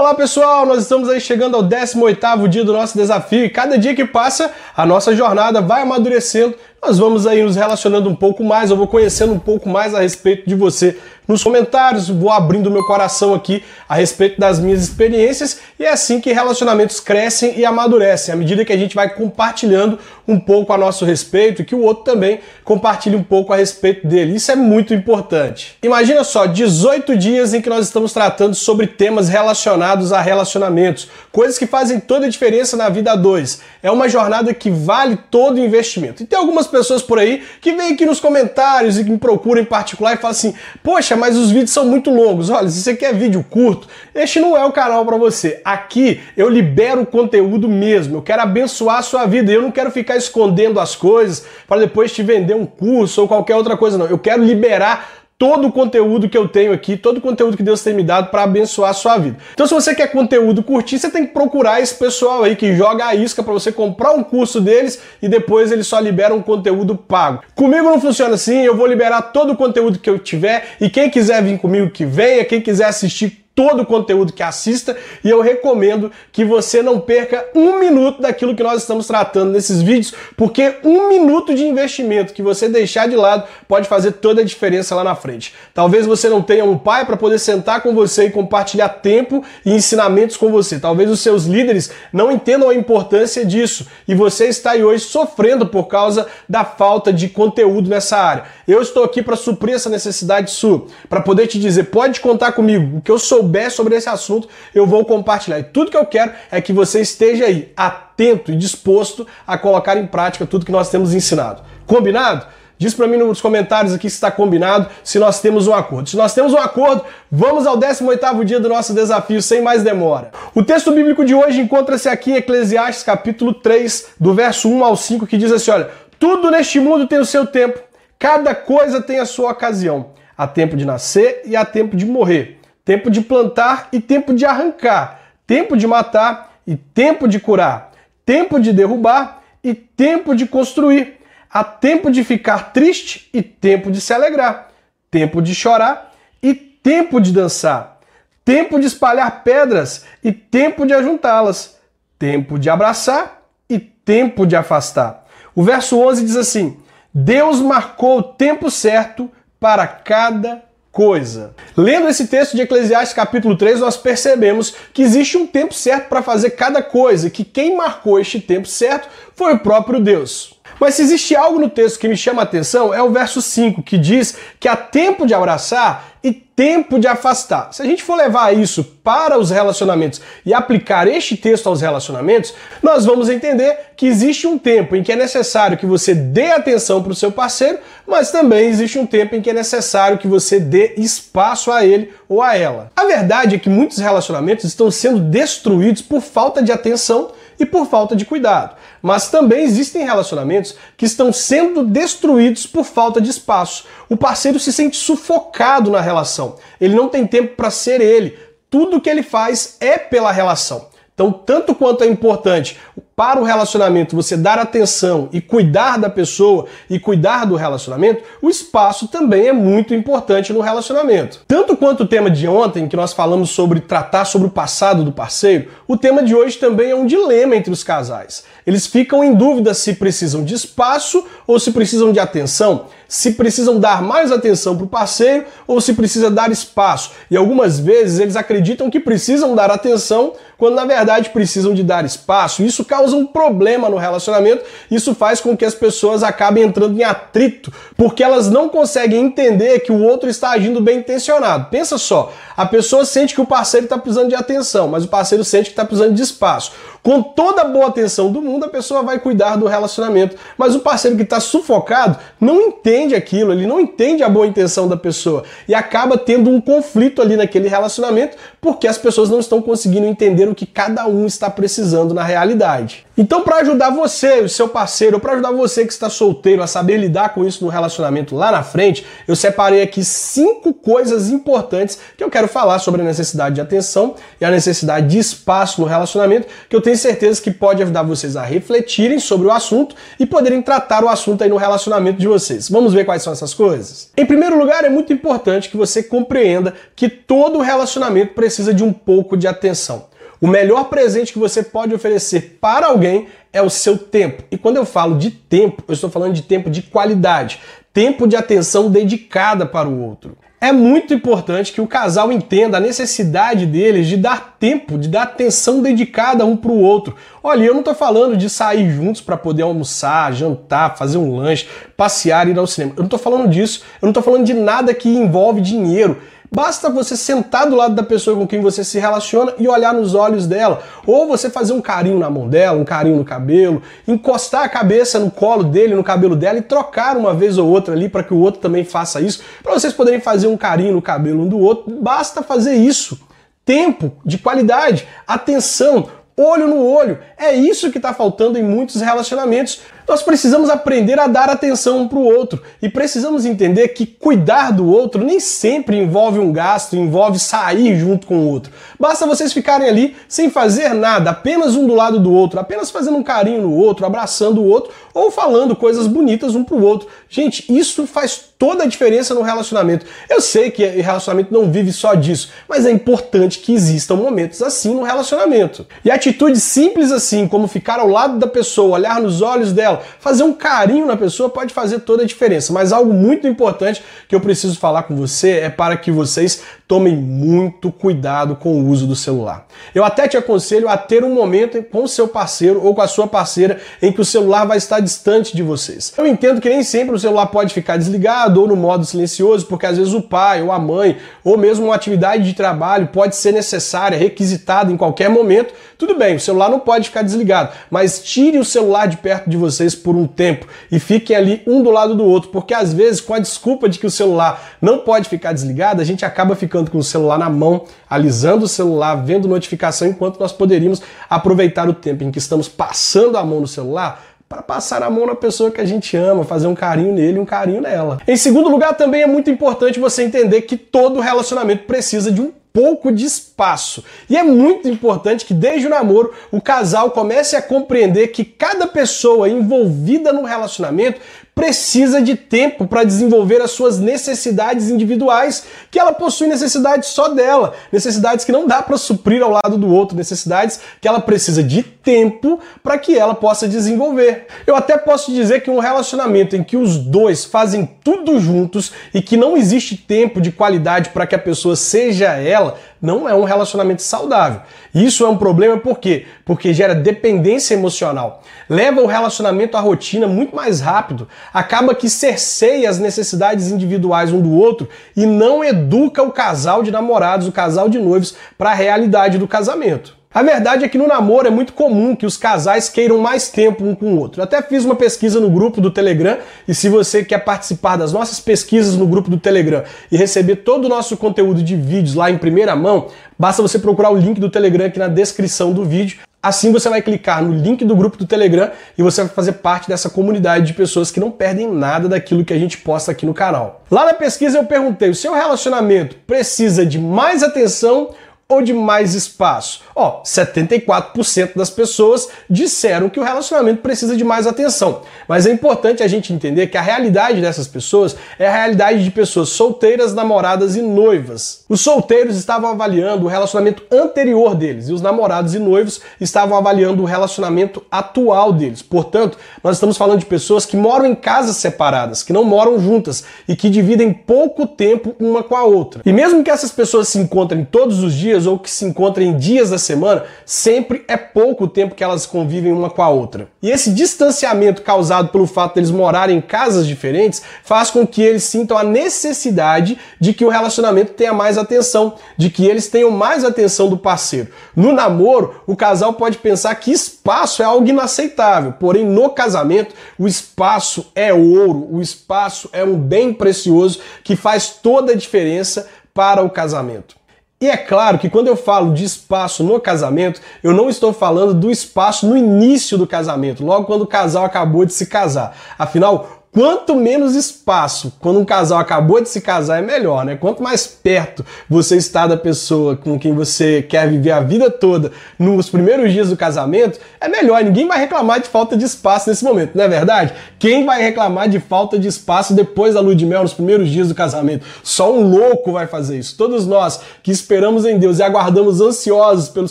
Olá pessoal, nós estamos aí chegando ao 18º dia do nosso desafio e cada dia que passa a nossa jornada vai amadurecendo. Nós vamos aí nos relacionando um pouco mais, eu vou conhecendo um pouco mais a respeito de você nos comentários, vou abrindo meu coração aqui a respeito das minhas experiências e é assim que relacionamentos crescem e amadurecem, à medida que a gente vai compartilhando um pouco a nosso respeito e que o outro também compartilhe um pouco a respeito dele. Isso é muito importante. Imagina só, 18 dias em que nós estamos tratando sobre temas relacionados a relacionamentos, coisas que fazem toda a diferença na vida a dois. É uma jornada que vale todo o investimento. E tem algumas pessoas por aí que vêm aqui nos comentários e que me procuram em particular e falam assim: Poxa, mas os vídeos são muito longos. Olha, se você quer vídeo curto, este não é o canal para você. Aqui eu libero conteúdo mesmo. Eu quero abençoar a sua vida. Eu não quero ficar escondendo as coisas para depois te vender um curso ou qualquer outra coisa, não. Eu quero liberar todo o conteúdo que eu tenho aqui, todo o conteúdo que Deus tem me dado para abençoar a sua vida. Então, se você quer conteúdo curtir, você tem que procurar esse pessoal aí que joga a isca para você comprar um curso deles e depois eles só liberam conteúdo pago. Comigo não funciona assim, eu vou liberar todo o conteúdo que eu tiver e quem quiser vir comigo que venha, quem quiser assistir todo o conteúdo que assista e eu recomendo que você não perca um minuto daquilo que nós estamos tratando nesses vídeos, porque um minuto de investimento que você deixar de lado pode fazer toda a diferença lá na frente. Talvez você não tenha um pai para poder sentar com você e compartilhar tempo e ensinamentos com você. Talvez os seus líderes não entendam a importância disso e você está aí hoje sofrendo por causa da falta de conteúdo nessa área. Eu estou aqui para suprir essa necessidade sua, para poder te dizer, pode contar comigo, o que eu sou souber sobre esse assunto, eu vou compartilhar. E tudo que eu quero é que você esteja aí, atento e disposto a colocar em prática tudo que nós temos ensinado. Combinado? Diz para mim nos comentários aqui se está combinado, se nós temos um acordo. Se nós temos um acordo, vamos ao 18º dia do nosso desafio, sem mais demora. O texto bíblico de hoje encontra-se aqui em Eclesiastes capítulo 3, do verso 1 ao 5, que diz assim, olha, tudo neste mundo tem o seu tempo, cada coisa tem a sua ocasião. Há tempo de nascer e há tempo de morrer tempo de plantar e tempo de arrancar, tempo de matar e tempo de curar, tempo de derrubar e tempo de construir. Há tempo de ficar triste e tempo de se alegrar, tempo de chorar e tempo de dançar, tempo de espalhar pedras e tempo de ajuntá-las, tempo de abraçar e tempo de afastar. O verso 11 diz assim: Deus marcou o tempo certo para cada coisa. Lendo esse texto de Eclesiastes capítulo 3, nós percebemos que existe um tempo certo para fazer cada coisa e que quem marcou este tempo certo foi o próprio Deus. Mas se existe algo no texto que me chama a atenção, é o verso 5, que diz que há tempo de abraçar e tempo de afastar. Se a gente for levar isso para os relacionamentos e aplicar este texto aos relacionamentos, nós vamos entender que existe um tempo em que é necessário que você dê atenção para o seu parceiro, mas também existe um tempo em que é necessário que você dê espaço a ele ou a ela. A verdade é que muitos relacionamentos estão sendo destruídos por falta de atenção e por falta de cuidado. Mas também existem relacionamentos que estão sendo destruídos por falta de espaço. O parceiro se sente sufocado na relação. Ele não tem tempo para ser ele. Tudo que ele faz é pela relação. Então, tanto quanto é importante para o relacionamento você dar atenção e cuidar da pessoa e cuidar do relacionamento, o espaço também é muito importante no relacionamento. Tanto quanto o tema de ontem, que nós falamos sobre tratar sobre o passado do parceiro, o tema de hoje também é um dilema entre os casais. Eles ficam em dúvida se precisam de espaço ou se precisam de atenção, se precisam dar mais atenção para o parceiro ou se precisa dar espaço. E algumas vezes eles acreditam que precisam dar atenção quando na verdade precisam de dar espaço. Isso causa um problema no relacionamento. Isso faz com que as pessoas acabem entrando em atrito, porque elas não conseguem entender que o outro está agindo bem intencionado. Pensa só, a pessoa sente que o parceiro está precisando de atenção, mas o parceiro sente que está precisando de espaço. Com toda a boa atenção do mundo, a pessoa vai cuidar do relacionamento, mas o parceiro que está sufocado não entende aquilo, ele não entende a boa intenção da pessoa e acaba tendo um conflito ali naquele relacionamento porque as pessoas não estão conseguindo entender o que cada um está precisando na realidade. Então, para ajudar você, o seu parceiro, para ajudar você que está solteiro a saber lidar com isso no relacionamento lá na frente, eu separei aqui cinco coisas importantes que eu quero falar sobre a necessidade de atenção e a necessidade de espaço no relacionamento, que eu tenho tenho certeza que pode ajudar vocês a refletirem sobre o assunto e poderem tratar o assunto aí no relacionamento de vocês. Vamos ver quais são essas coisas? Em primeiro lugar, é muito importante que você compreenda que todo relacionamento precisa de um pouco de atenção. O melhor presente que você pode oferecer para alguém é o seu tempo. E quando eu falo de tempo, eu estou falando de tempo de qualidade, tempo de atenção dedicada para o outro. É muito importante que o casal entenda a necessidade deles de dar tempo, de dar atenção dedicada um para o outro. Olha, eu não estou falando de sair juntos para poder almoçar, jantar, fazer um lanche, passear, ir ao cinema. Eu não estou falando disso. Eu não estou falando de nada que envolve dinheiro. Basta você sentar do lado da pessoa com quem você se relaciona e olhar nos olhos dela. Ou você fazer um carinho na mão dela, um carinho no cabelo, encostar a cabeça no colo dele, no cabelo dela e trocar uma vez ou outra ali para que o outro também faça isso. Para vocês poderem fazer um carinho no cabelo um do outro, basta fazer isso. Tempo de qualidade, atenção, olho no olho. É isso que está faltando em muitos relacionamentos. Nós precisamos aprender a dar atenção um para o outro e precisamos entender que cuidar do outro nem sempre envolve um gasto, envolve sair junto com o outro. Basta vocês ficarem ali sem fazer nada, apenas um do lado do outro, apenas fazendo um carinho no outro, abraçando o outro ou falando coisas bonitas um para o outro. Gente, isso faz toda a diferença no relacionamento. Eu sei que relacionamento não vive só disso, mas é importante que existam momentos assim no relacionamento. E atitudes simples assim, como ficar ao lado da pessoa, olhar nos olhos dela, Fazer um carinho na pessoa pode fazer toda a diferença, mas algo muito importante que eu preciso falar com você é para que vocês tomem muito cuidado com o uso do celular. Eu até te aconselho a ter um momento com o seu parceiro ou com a sua parceira em que o celular vai estar distante de vocês. Eu entendo que nem sempre o celular pode ficar desligado ou no modo silencioso, porque às vezes o pai ou a mãe ou mesmo uma atividade de trabalho pode ser necessária, requisitada em qualquer momento. Tudo bem, o celular não pode ficar desligado, mas tire o celular de perto de vocês por um tempo e fiquem ali um do lado do outro, porque às vezes com a desculpa de que o celular não pode ficar desligado, a gente acaba ficando ficando com o celular na mão, alisando o celular, vendo notificação, enquanto nós poderíamos aproveitar o tempo em que estamos passando a mão no celular para passar a mão na pessoa que a gente ama, fazer um carinho nele um carinho nela. Em segundo lugar, também é muito importante você entender que todo relacionamento precisa de um pouco de espaço. E é muito importante que desde o namoro o casal comece a compreender que cada pessoa envolvida no relacionamento precisa de tempo para desenvolver as suas necessidades individuais, que ela possui necessidades só dela, necessidades que não dá para suprir ao lado do outro, necessidades que ela precisa de tempo para que ela possa desenvolver. Eu até posso dizer que um relacionamento em que os dois fazem tudo juntos e que não existe tempo de qualidade para que a pessoa seja ela, não é um relacionamento saudável. Isso é um problema por quê? Porque gera dependência emocional. Leva o relacionamento à rotina muito mais rápido, acaba que cerceia as necessidades individuais um do outro e não educa o casal de namorados, o casal de noivos para a realidade do casamento. A verdade é que no namoro é muito comum que os casais queiram mais tempo um com o outro. Eu até fiz uma pesquisa no grupo do Telegram e se você quer participar das nossas pesquisas no grupo do Telegram e receber todo o nosso conteúdo de vídeos lá em primeira mão, basta você procurar o link do Telegram aqui na descrição do vídeo. Assim você vai clicar no link do grupo do Telegram e você vai fazer parte dessa comunidade de pessoas que não perdem nada daquilo que a gente posta aqui no canal. Lá na pesquisa eu perguntei: o seu relacionamento precisa de mais atenção ou de mais espaço? Ó, 74% das pessoas disseram que o relacionamento precisa de mais atenção. Mas é importante a gente entender que a realidade dessas pessoas é a realidade de pessoas solteiras, namoradas e noivas. Os solteiros estavam avaliando o relacionamento anterior deles e os namorados e noivos estavam avaliando o relacionamento atual deles. Portanto, nós estamos falando de pessoas que moram em casas separadas, que não moram juntas e que dividem pouco tempo uma com a outra. E mesmo que essas pessoas se encontrem todos os dias, dias ou que se encontram em dias da semana, sempre é pouco tempo que elas convivem uma com a outra. E esse distanciamento causado pelo fato deles de morarem em casas diferentes faz com que eles sintam a necessidade de que o relacionamento tenha mais atenção, de que eles tenham mais atenção do parceiro. No namoro, o casal pode pensar que espaço é algo inaceitável, porém no casamento, o espaço é ouro, o espaço é um bem precioso que faz toda a diferença para o casamento. E é claro que quando eu falo de espaço no casamento, eu não estou falando do espaço no início do casamento, logo quando o casal acabou de se casar. Afinal, quanto menos espaço, quando um casal acabou de se casar, é melhor, né? Quanto mais perto você está da pessoa com quem você quer viver a vida toda nos primeiros dias do casamento, é melhor. Ninguém vai reclamar de falta de espaço nesse momento, não é verdade? Quem vai reclamar de falta de espaço depois da lua de mel, nos primeiros dias do casamento? Só um louco vai fazer isso. Todos nós que esperamos em Deus e aguardamos ansiosos pelos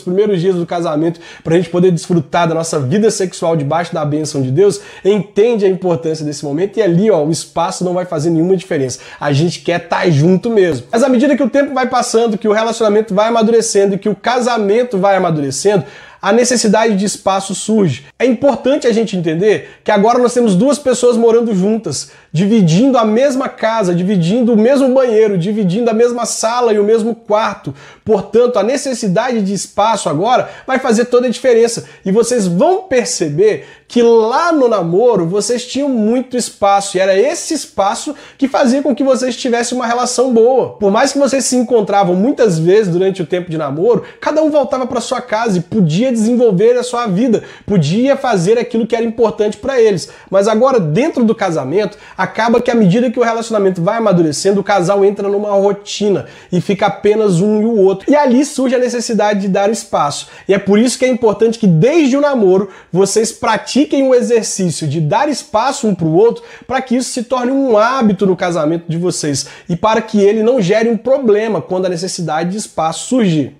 primeiros dias do casamento para a gente poder desfrutar da nossa vida sexual debaixo da bênção de Deus, entende a importância desse momento e ali, ó, o espaço não vai fazer nenhuma diferença. A gente quer estar tá junto mesmo. Mas à medida que o tempo vai passando, que o relacionamento vai amadurecendo e que o casamento vai amadurecendo, a necessidade de espaço surge. É importante a gente entender que agora nós temos duas pessoas morando juntas, dividindo a mesma casa, dividindo o mesmo banheiro, dividindo a mesma sala e o mesmo quarto. Portanto, a necessidade de espaço agora vai fazer toda a diferença. E vocês vão perceber que lá no namoro vocês tinham muito espaço e era esse espaço que fazia com que vocês tivessem uma relação boa. Por mais que vocês se encontravam muitas vezes durante o tempo de namoro, cada um voltava para sua casa e podia desenvolver a sua vida, podia fazer aquilo que era importante para eles. Mas agora dentro do casamento, acaba que à medida que o relacionamento vai amadurecendo, o casal entra numa rotina e fica apenas um e o outro. E ali surge a necessidade de dar espaço. E é por isso que é importante que desde o namoro vocês pratiquem o exercício de dar espaço um para o outro para que isso se torne um hábito no casamento de vocês e para que ele não gere um problema quando a necessidade de espaço surgir.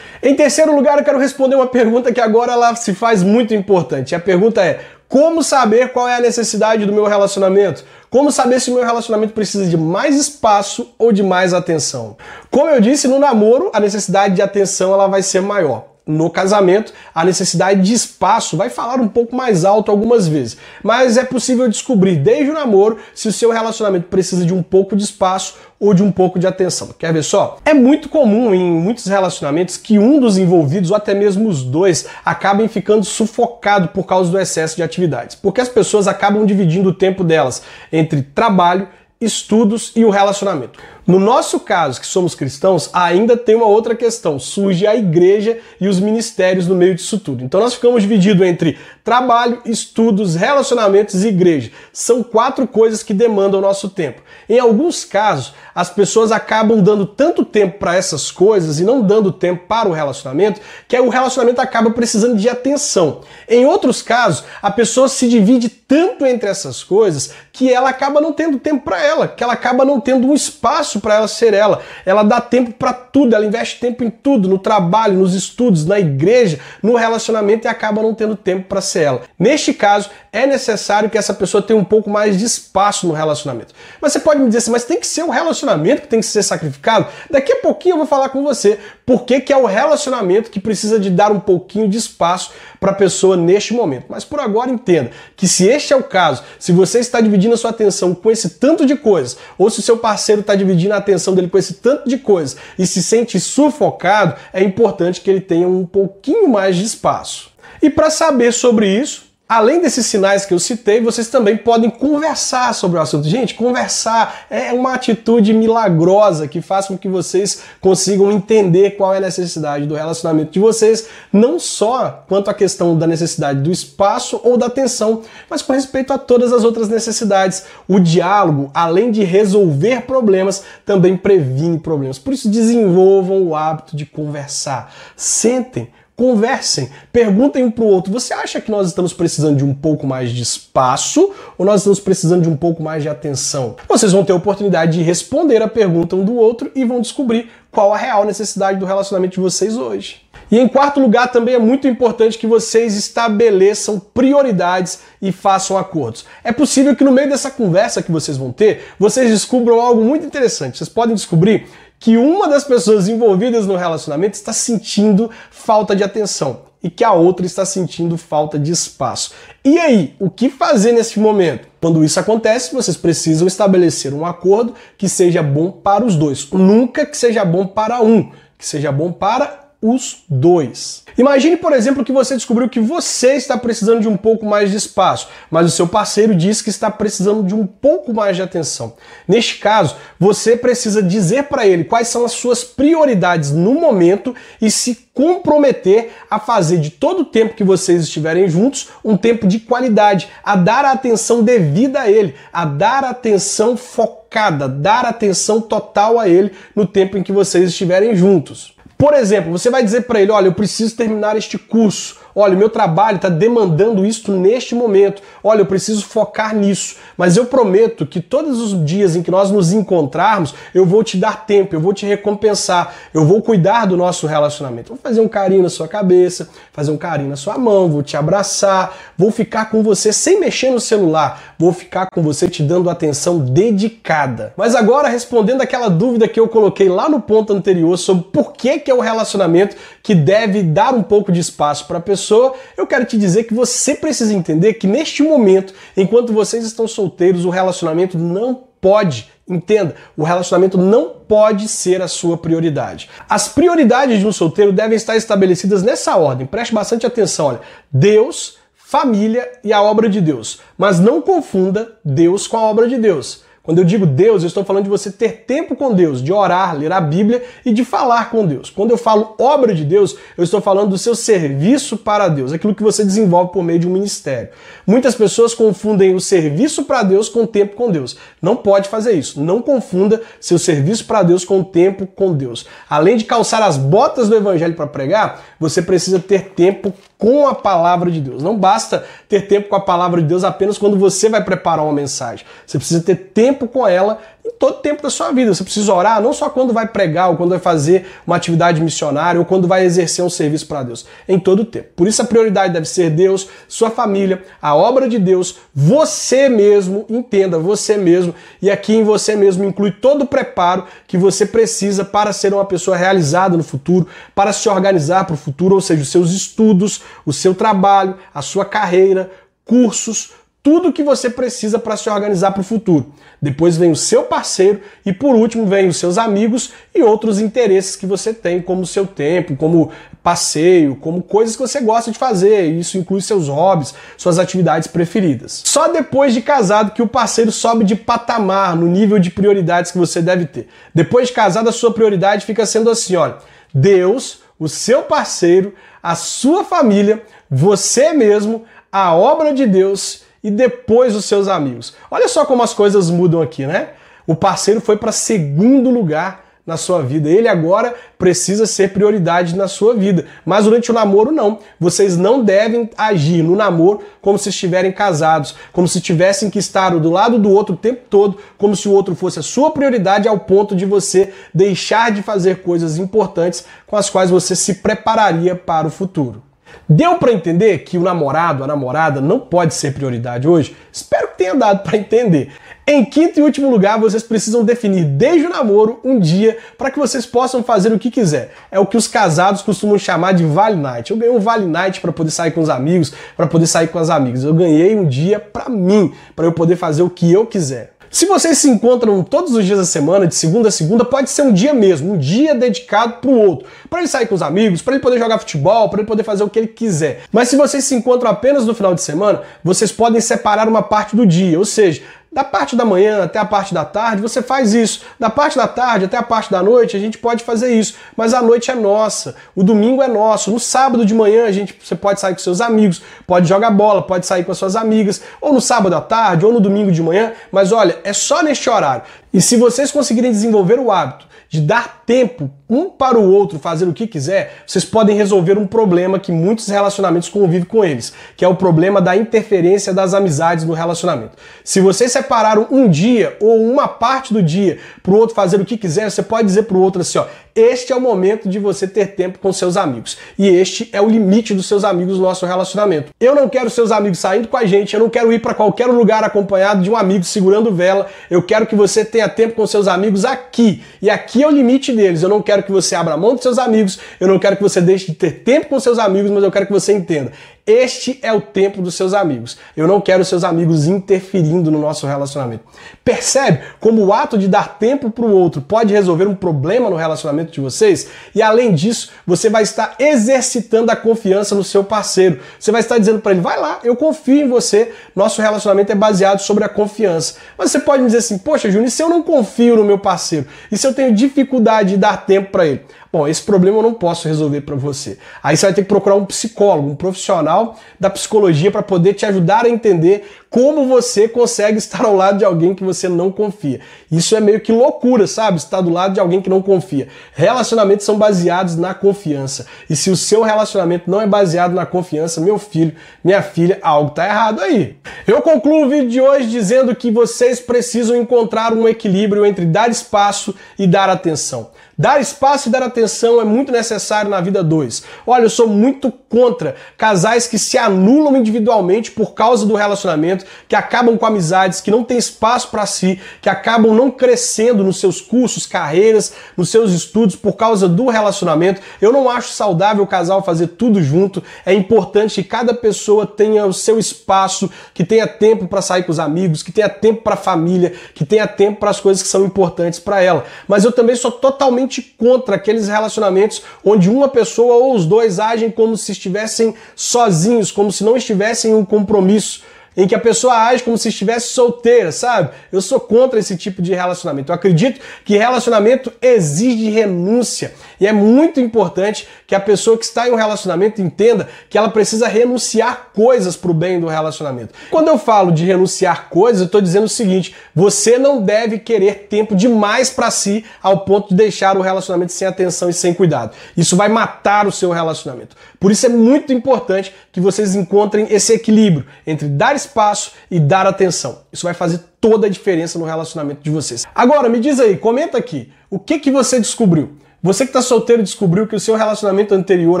Em terceiro lugar, eu quero responder uma pergunta que agora ela se faz muito importante. A pergunta é: como saber qual é a necessidade do meu relacionamento? Como saber se o meu relacionamento precisa de mais espaço ou de mais atenção? Como eu disse, no namoro, a necessidade de atenção ela vai ser maior no casamento, a necessidade de espaço vai falar um pouco mais alto algumas vezes. Mas é possível descobrir desde o namoro se o seu relacionamento precisa de um pouco de espaço ou de um pouco de atenção. Quer ver só? É muito comum em muitos relacionamentos que um dos envolvidos, ou até mesmo os dois, acabem ficando sufocado por causa do excesso de atividades. Porque as pessoas acabam dividindo o tempo delas entre trabalho estudos e o relacionamento. No nosso caso, que somos cristãos, ainda tem uma outra questão: surge a igreja e os ministérios no meio disso tudo. Então nós ficamos divididos entre trabalho, estudos, relacionamentos e igreja. São quatro coisas que demandam o nosso tempo. Em alguns casos, as pessoas acabam dando tanto tempo para essas coisas e não dando tempo para o relacionamento, que o relacionamento acaba precisando de atenção. Em outros casos, a pessoa se divide tanto entre essas coisas que ela acaba não tendo tempo para ela, que ela acaba não tendo um espaço para ela ser ela. Ela dá tempo para tudo, ela investe tempo em tudo, no trabalho, nos estudos, na igreja, no relacionamento e acaba não tendo tempo para ser ela. Neste caso, é necessário que essa pessoa tenha um pouco mais de espaço no relacionamento. Mas você pode me dizer assim, mas tem que ser o relacionamento que tem que ser sacrificado? Daqui a pouquinho eu vou falar com você por que, que é o relacionamento que precisa de dar um pouquinho de espaço para a pessoa neste momento. Mas por agora entenda que se este é o caso, se você está dividindo a sua atenção com esse tanto de coisas, ou se o seu parceiro está dividindo a atenção dele com esse tanto de coisas e se sente sufocado, é importante que ele tenha um pouquinho mais de espaço. E para saber sobre isso, Além desses sinais que eu citei, vocês também podem conversar sobre o assunto. Gente, conversar é uma atitude milagrosa que faz com que vocês consigam entender qual é a necessidade do relacionamento de vocês, não só quanto à questão da necessidade do espaço ou da atenção, mas com respeito a todas as outras necessidades. O diálogo, além de resolver problemas, também previne problemas. Por isso, desenvolvam o hábito de conversar. Sentem, Conversem, perguntem um para o outro. Você acha que nós estamos precisando de um pouco mais de espaço ou nós estamos precisando de um pouco mais de atenção? Vocês vão ter a oportunidade de responder a pergunta um do outro e vão descobrir qual a real necessidade do relacionamento de vocês hoje. E em quarto lugar, também é muito importante que vocês estabeleçam prioridades e façam acordos. É possível que no meio dessa conversa que vocês vão ter, vocês descubram algo muito interessante. Vocês podem descobrir que uma das pessoas envolvidas no relacionamento está sentindo falta de atenção e que a outra está sentindo falta de espaço. E aí, o que fazer nesse momento? Quando isso acontece, vocês precisam estabelecer um acordo que seja bom para os dois. Nunca que seja bom para um, que seja bom para os dois. Imagine, por exemplo, que você descobriu que você está precisando de um pouco mais de espaço, mas o seu parceiro diz que está precisando de um pouco mais de atenção. Neste caso, você precisa dizer para ele quais são as suas prioridades no momento e se comprometer a fazer de todo o tempo que vocês estiverem juntos um tempo de qualidade, a dar a atenção devida a ele, a dar atenção focada, dar atenção total a ele no tempo em que vocês estiverem juntos. Por exemplo, você vai dizer para ele: olha, eu preciso terminar este curso. Olha, o meu trabalho está demandando isso neste momento. Olha, eu preciso focar nisso. Mas eu prometo que todos os dias em que nós nos encontrarmos, eu vou te dar tempo, eu vou te recompensar, eu vou cuidar do nosso relacionamento. Vou fazer um carinho na sua cabeça, fazer um carinho na sua mão, vou te abraçar, vou ficar com você sem mexer no celular, vou ficar com você te dando atenção dedicada. Mas agora, respondendo aquela dúvida que eu coloquei lá no ponto anterior sobre por que, que é o relacionamento que deve dar um pouco de espaço para a pessoa pessoa, eu quero te dizer que você precisa entender que neste momento, enquanto vocês estão solteiros, o relacionamento não pode Entenda, o relacionamento não pode ser a sua prioridade. As prioridades de um solteiro devem estar estabelecidas nessa ordem. Preste bastante atenção, olha. Deus, família e a obra de Deus. Mas não confunda Deus com a obra de Deus. Quando eu digo Deus, eu estou falando de você ter tempo com Deus, de orar, ler a Bíblia e de falar com Deus. Quando eu falo obra de Deus, eu estou falando do seu serviço para Deus, aquilo que você desenvolve por meio de um ministério. Muitas pessoas confundem o serviço para Deus com o tempo com Deus. Não pode fazer isso. Não confunda seu serviço para Deus com o tempo com Deus. Além de calçar as botas do evangelho para pregar, você precisa ter tempo com a palavra de Deus. Não basta ter tempo com a palavra de Deus apenas quando você vai preparar uma mensagem. Você precisa ter tempo com ela em todo tempo da sua vida. Você precisa orar não só quando vai pregar, ou quando vai fazer uma atividade missionária, ou quando vai exercer um serviço para Deus. Em todo tempo. Por isso a prioridade deve ser Deus, sua família, a obra de Deus, você mesmo, entenda, você mesmo. E aqui em você mesmo inclui todo o preparo que você precisa para ser uma pessoa realizada no futuro, para se organizar para o futuro, ou seja, os seus estudos, o seu trabalho, a sua carreira, cursos, tudo que você precisa para se organizar para o futuro. Depois vem o seu parceiro e por último vem os seus amigos e outros interesses que você tem, como seu tempo, como passeio, como coisas que você gosta de fazer. Isso inclui seus hobbies, suas atividades preferidas. Só depois de casado que o parceiro sobe de patamar no nível de prioridades que você deve ter. Depois de casado, a sua prioridade fica sendo assim, olha, Deus, o seu parceiro, a sua família, você mesmo, a obra de Deus e depois os seus amigos. Olha só como as coisas mudam aqui, né? O parceiro foi para segundo lugar na sua vida. Ele agora precisa ser prioridade na sua vida. Mas durante o namoro, não. Vocês não devem agir no namoro como se estiverem casados, como se tivessem que estar do lado do outro o tempo todo, como se o outro fosse a sua prioridade ao ponto de você deixar de fazer coisas importantes com as quais você se prepararia para o futuro. Deu para entender que o namorado, a namorada não pode ser prioridade hoje? Espero que tenha dado para entender. Em quinto e último lugar, vocês precisam definir desde o namoro um dia para que vocês possam fazer o que quiser. É o que os casados costumam chamar de Vale Night. Eu ganhei um Vale Night para poder sair com os amigos, para poder sair com as amigas. Eu ganhei um dia para mim, para eu poder fazer o que eu quiser. Se vocês se encontram todos os dias da semana, de segunda a segunda, pode ser um dia mesmo, um dia dedicado para o outro, para ele sair com os amigos, para ele poder jogar futebol, para ele poder fazer o que ele quiser. Mas se vocês se encontram apenas no final de semana, vocês podem separar uma parte do dia, ou seja, da parte da manhã até a parte da tarde, você faz isso. Da parte da tarde até a parte da noite, a gente pode fazer isso. Mas a noite é nossa. O domingo é nosso. No sábado de manhã, a gente, você pode sair com seus amigos, pode jogar bola, pode sair com as suas amigas, ou no sábado à tarde, ou no domingo de manhã. Mas olha, é só neste horário. E se vocês conseguirem desenvolver o hábito de dar tempo um para o outro fazer o que quiser, vocês podem resolver um problema que muitos relacionamentos convivem com eles, que é o problema da interferência das amizades no relacionamento. Se vocês separaram um dia ou uma parte do dia para o outro fazer o que quiser, você pode dizer para o outro assim, ó, este é o momento de você ter tempo com seus amigos. E este é o limite dos seus amigos no nosso relacionamento. Eu não quero seus amigos saindo com a gente, eu não quero ir para qualquer lugar acompanhado de um amigo segurando vela. Eu quero que você tenha tempo com seus amigos aqui. E aqui é o limite deles. Eu não quero que você abra mão dos seus amigos, eu não quero que você deixe de ter tempo com seus amigos, mas eu quero que você entenda. Este é o tempo dos seus amigos. Eu não quero seus amigos interferindo no nosso relacionamento. Percebe como o ato de dar tempo para o outro pode resolver um problema no relacionamento relacionamento de vocês. E além disso, você vai estar exercitando a confiança no seu parceiro. Você vai estar dizendo para ele: vai lá, eu confio em você. Nosso relacionamento é baseado sobre a confiança. Mas você pode me dizer assim: poxa, Júnior, se eu não confio no meu parceiro? E se eu tenho dificuldade de dar tempo para ele? Bom, esse problema eu não posso resolver para você. Aí você vai ter que procurar um psicólogo, um profissional da psicologia para poder te ajudar a entender como você consegue estar ao lado de alguém que você não confia. Isso é meio que loucura, sabe? Estar do lado de alguém que não confia. Relacionamentos são baseados na confiança. E se o seu relacionamento não é baseado na confiança, meu filho, minha filha, algo está errado aí. Eu concluo o vídeo de hoje dizendo que vocês precisam encontrar um equilíbrio entre dar espaço e dar atenção. Dar espaço e dar atenção é muito necessário na vida dois. Olha, eu sou muito contra casais que se anulam individualmente por causa do relacionamento, que acabam com amizades, que não têm espaço para si, que acabam não crescendo nos seus cursos, carreiras, nos seus estudos por causa do relacionamento. Eu não acho saudável o casal fazer tudo junto. É importante que cada pessoa tenha o seu espaço, que tenha tempo para sair com os amigos, que tenha tempo para a família, que tenha tempo para as coisas que são importantes para ela. Mas eu também sou totalmente totalmente contra aqueles relacionamentos onde uma pessoa ou os dois agem como se estivessem sozinhos, como se não estivessem em um compromisso em que a pessoa age como se estivesse solteira, sabe? Eu sou contra esse tipo de relacionamento. Eu acredito que relacionamento exige renúncia. E é muito importante que a pessoa que está em um relacionamento entenda que ela precisa renunciar coisas para o bem do relacionamento. Quando eu falo de renunciar coisas, eu estou dizendo o seguinte: você não deve querer tempo demais para si ao ponto de deixar o relacionamento sem atenção e sem cuidado. Isso vai matar o seu relacionamento. Por isso é muito importante que vocês encontrem esse equilíbrio entre dar espaço e dar atenção. Isso vai fazer toda a diferença no relacionamento de vocês. Agora, me diz aí, comenta aqui, o que que você descobriu? Você que está solteiro descobriu que o seu relacionamento anterior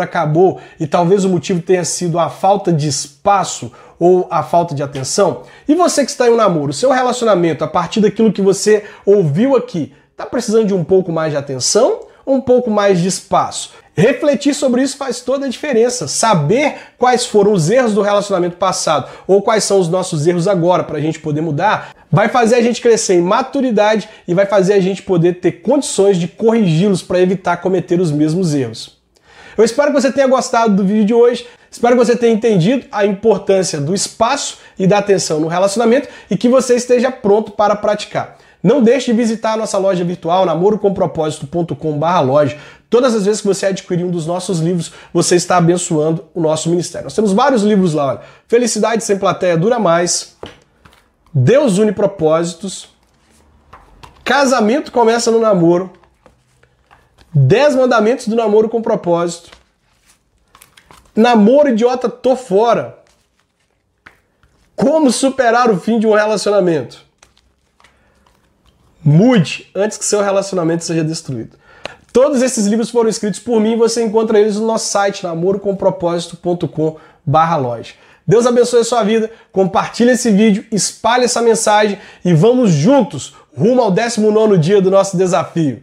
acabou e talvez o motivo tenha sido a falta de espaço ou a falta de atenção? E você que está em um namoro, o seu relacionamento, a partir daquilo que você ouviu aqui, está precisando de um pouco mais de atenção um pouco mais de espaço? Refletir sobre isso faz toda a diferença. Saber quais foram os erros do relacionamento passado ou quais são os nossos erros agora para a gente poder mudar, vai fazer a gente crescer em maturidade e vai fazer a gente poder ter condições de corrigi-los para evitar cometer os mesmos erros. Eu espero que você tenha gostado do vídeo de hoje. Espero que você tenha entendido a importância do espaço e da atenção no relacionamento e que você esteja pronto para praticar. Não deixe de visitar a nossa loja virtual namorocomproposito.com/loja. Todas as vezes que você adquirir um dos nossos livros, você está abençoando o nosso ministério. Nós temos vários livros lá, olha. Felicidade sem plateia dura mais. Deus une propósitos. Casamento começa no namoro. Dez mandamentos do namoro com propósito. Namoro idiota, tô fora. Como superar o fim de um relacionamento? Mude antes que seu relacionamento seja destruído. Todos esses livros foram escritos por mim e você encontra eles no nosso site namorocomproposito.com/loja. Deus abençoe a sua vida, compartilhe esse vídeo, espalhe essa mensagem e vamos juntos rumo ao 19 dia do nosso desafio.